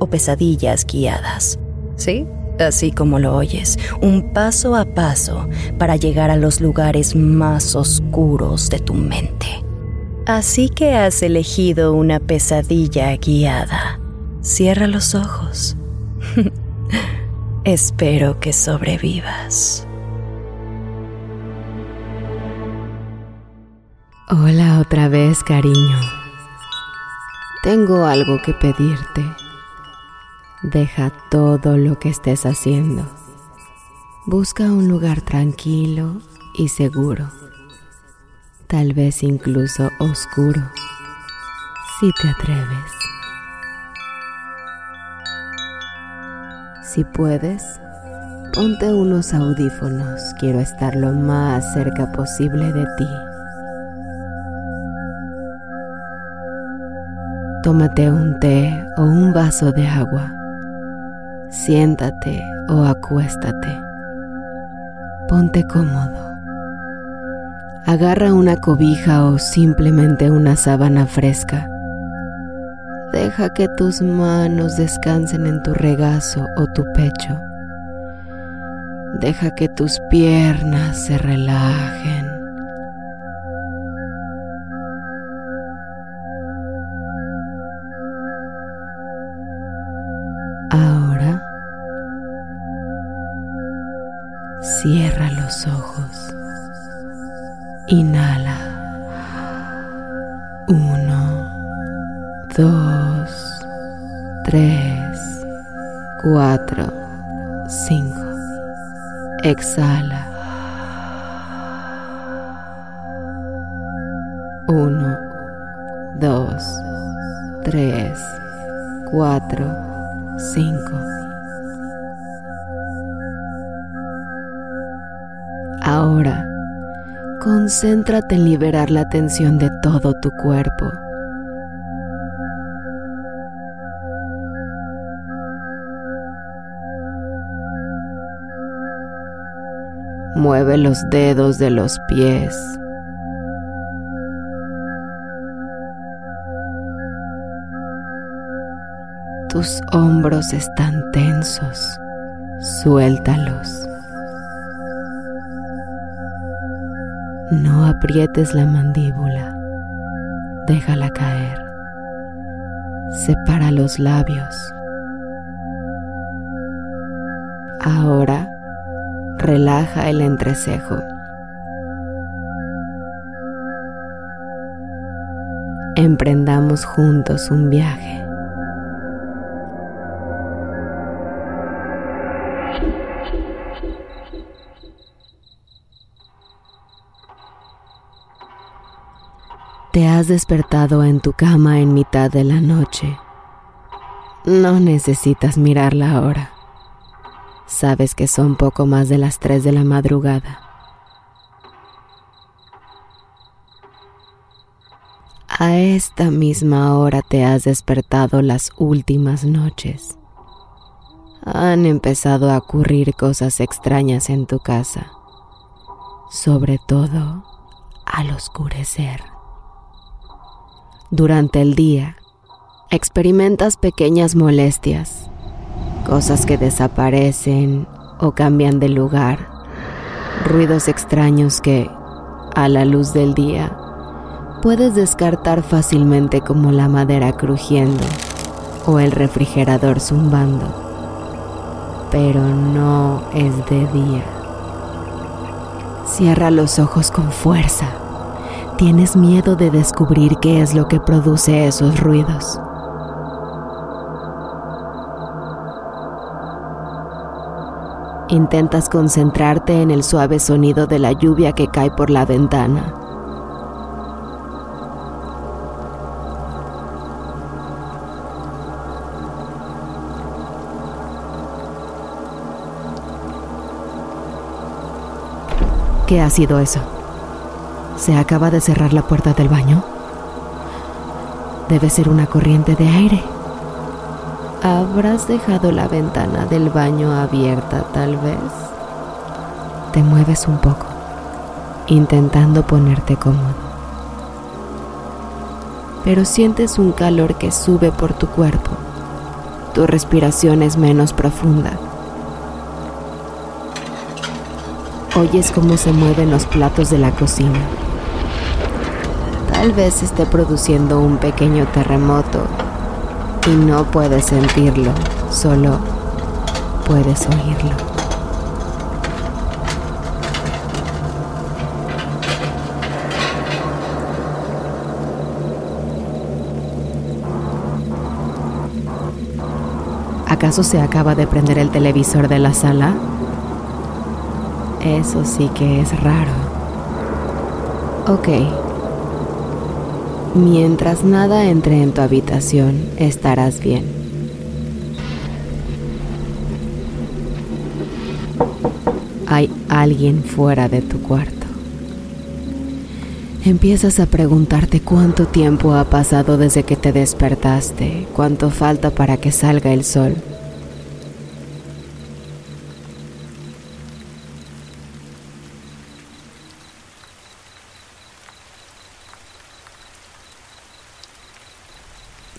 o pesadillas guiadas. ¿Sí? así como lo oyes, un paso a paso para llegar a los lugares más oscuros de tu mente. Así que has elegido una pesadilla guiada. Cierra los ojos. Espero que sobrevivas. Hola otra vez, cariño. Tengo algo que pedirte. Deja todo lo que estés haciendo. Busca un lugar tranquilo y seguro, tal vez incluso oscuro, si te atreves. Si puedes, ponte unos audífonos, quiero estar lo más cerca posible de ti. Tómate un té o un vaso de agua Siéntate o acuéstate. Ponte cómodo. Agarra una cobija o simplemente una sábana fresca. Deja que tus manos descansen en tu regazo o tu pecho. Deja que tus piernas se relajen. Cierra los ojos. Inhala. Uno, dos, tres, cuatro, cinco. Exhala. Uno, dos, tres, cuatro, cinco. Ahora, concéntrate en liberar la tensión de todo tu cuerpo. Mueve los dedos de los pies. Tus hombros están tensos. Suéltalos. No aprietes la mandíbula, déjala caer. Separa los labios. Ahora relaja el entrecejo. Emprendamos juntos un viaje. Te has despertado en tu cama en mitad de la noche. No necesitas mirar la hora. Sabes que son poco más de las 3 de la madrugada. A esta misma hora te has despertado las últimas noches. Han empezado a ocurrir cosas extrañas en tu casa, sobre todo al oscurecer. Durante el día, experimentas pequeñas molestias, cosas que desaparecen o cambian de lugar, ruidos extraños que, a la luz del día, puedes descartar fácilmente como la madera crujiendo o el refrigerador zumbando. Pero no es de día. Cierra los ojos con fuerza Tienes miedo de descubrir qué es lo que produce esos ruidos. Intentas concentrarte en el suave sonido de la lluvia que cae por la ventana. ¿Qué ha sido eso? ¿Se acaba de cerrar la puerta del baño? Debe ser una corriente de aire. ¿Habrás dejado la ventana del baño abierta tal vez? Te mueves un poco, intentando ponerte cómodo. Pero sientes un calor que sube por tu cuerpo. Tu respiración es menos profunda. Oyes cómo se mueven los platos de la cocina Tal vez esté produciendo un pequeño terremoto y no puedes sentirlo, solo puedes oírlo. ¿Acaso se acaba de prender el televisor de la sala? Eso sí que es raro. Ok, Mientras nada entre en tu habitación, estarás bien. Hay alguien fuera de tu cuarto. Empiezas a preguntarte cuánto tiempo ha pasado desde que te despertaste, cuánto falta para que salga el sol.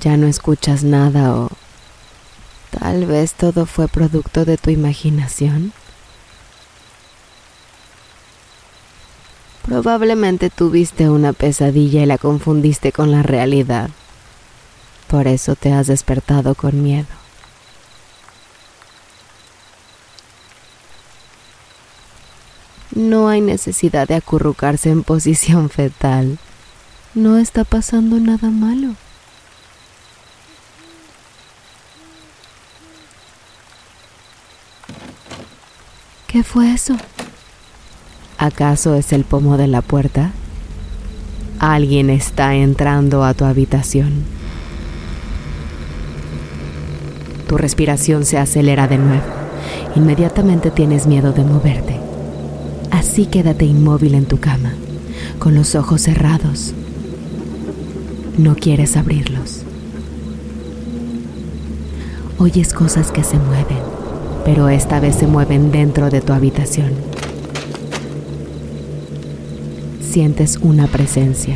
Ya no escuchas nada o tal vez todo fue producto de tu imaginación. Probablemente tuviste una pesadilla y la confundiste con la realidad. Por eso te has despertado con miedo. No hay necesidad de acurrucarse en posición fetal. No está pasando nada malo. ¿Qué fue eso? ¿Acaso es el pomo de la puerta? Alguien está entrando a tu habitación. Tu respiración se acelera de nuevo. Inmediatamente tienes miedo de moverte. Así quédate inmóvil en tu cama, con los ojos cerrados. No quieres abrirlos. Oyes cosas que se mueven pero esta vez se mueven dentro de tu habitación. Sientes una presencia,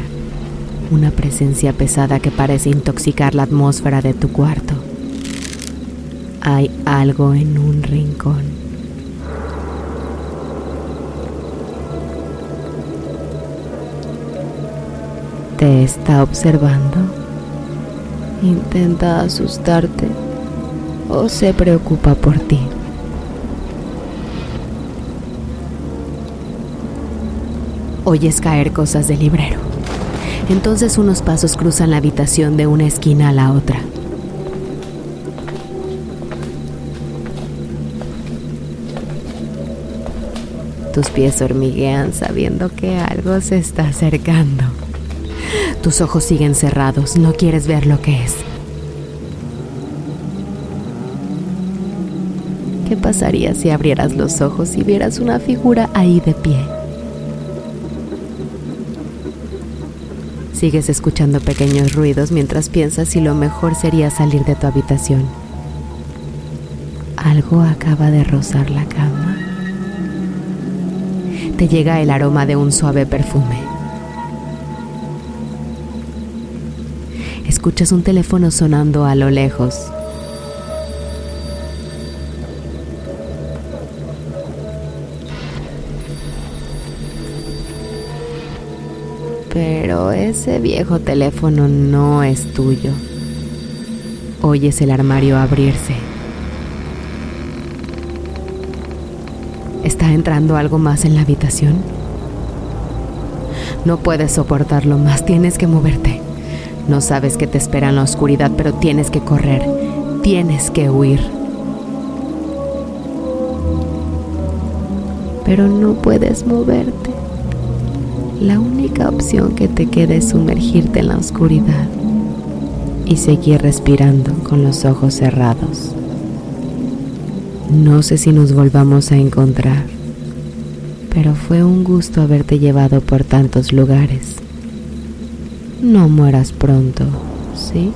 una presencia pesada que parece intoxicar la atmósfera de tu cuarto. Hay algo en un rincón. Te está observando. Intenta asustarte o se preocupa por ti. Oyes caer cosas del librero. Entonces unos pasos cruzan la habitación de una esquina a la otra. Tus pies hormiguean sabiendo que algo se está acercando. Tus ojos siguen cerrados, no quieres ver lo que es. ¿Qué pasaría si abrieras los ojos y vieras una figura ahí de pie? Sigues escuchando pequeños ruidos mientras piensas si lo mejor sería salir de tu habitación. Algo acaba de rozar la cama. Te llega el aroma de un suave perfume. Escuchas un teléfono sonando a lo lejos. Pero ese viejo teléfono no es tuyo. Oyes el armario abrirse. ¿Está entrando algo más en la habitación? No puedes soportarlo más, tienes que moverte. No sabes que te espera en la oscuridad, pero tienes que correr, tienes que huir. Pero no puedes moverte. La única opción que te queda es sumergirte en la oscuridad y seguir respirando con los ojos cerrados. No sé si nos volvamos a encontrar, pero fue un gusto haberte llevado por tantos lugares. No mueras pronto, ¿sí?